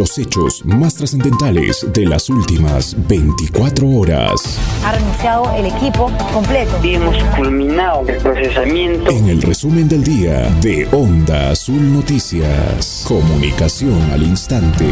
los hechos más trascendentales de las últimas 24 horas. Ha renunciado el equipo completo. Y hemos culminado el procesamiento. En el resumen del día de Onda Azul Noticias. Comunicación al instante.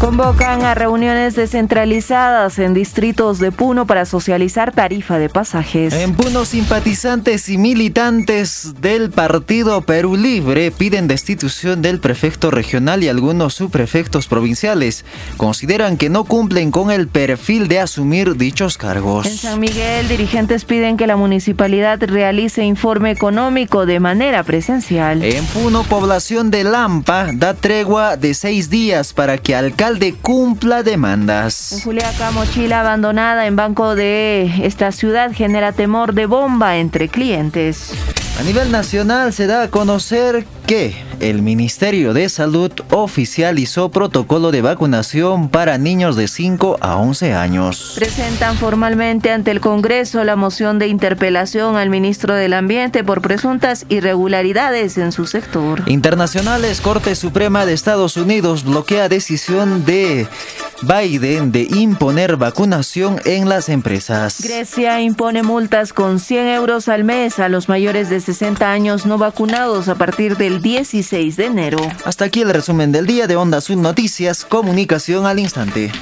Convocan a reuniones descentralizadas en distritos de Puno para socializar tarifa de pasajes. En Puno, simpatizantes y militantes del Partido Perú Libre piden destitución del prefecto regional y algunos subprefectos provinciales. Consideran que no cumplen con el perfil de asumir dichos cargos. En San Miguel, dirigentes piden que la municipalidad realice informe económico de manera presencial. En Puno, población de Lampa da tregua de seis días para que alcalde de cumpla demandas. En Juliaca, mochila abandonada en banco de esta ciudad genera temor de bomba entre clientes. A nivel nacional se da a conocer que el Ministerio de Salud oficializó protocolo de vacunación para niños de 5 a 11 años. Presentan formalmente ante el Congreso la moción de interpelación al ministro del Ambiente por presuntas irregularidades en su sector. Internacionales, Corte Suprema de Estados Unidos bloquea decisión de Biden de imponer vacunación en las empresas. Grecia impone multas con 100 euros al mes a los mayores de 60 años no vacunados a partir del 16 de enero. Hasta aquí el resumen del día de Onda Azul Noticias, comunicación al instante.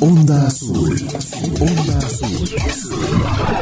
Onda Azul. Onda Azul.